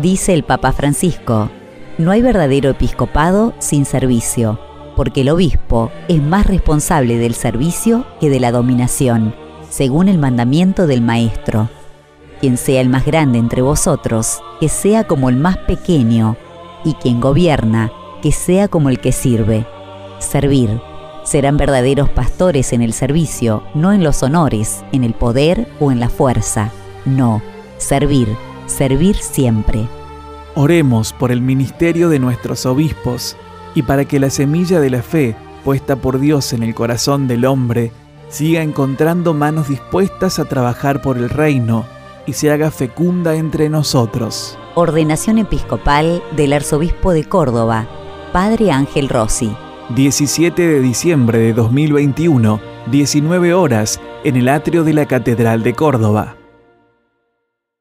Dice el Papa Francisco, no hay verdadero episcopado sin servicio, porque el obispo es más responsable del servicio que de la dominación, según el mandamiento del Maestro. Quien sea el más grande entre vosotros, que sea como el más pequeño, y quien gobierna, que sea como el que sirve. Servir. Serán verdaderos pastores en el servicio, no en los honores, en el poder o en la fuerza. No, servir, servir siempre. Oremos por el ministerio de nuestros obispos y para que la semilla de la fe, puesta por Dios en el corazón del hombre, siga encontrando manos dispuestas a trabajar por el reino y se haga fecunda entre nosotros. Ordenación episcopal del arzobispo de Córdoba, Padre Ángel Rossi. 17 de diciembre de 2021, 19 horas, en el atrio de la Catedral de Córdoba.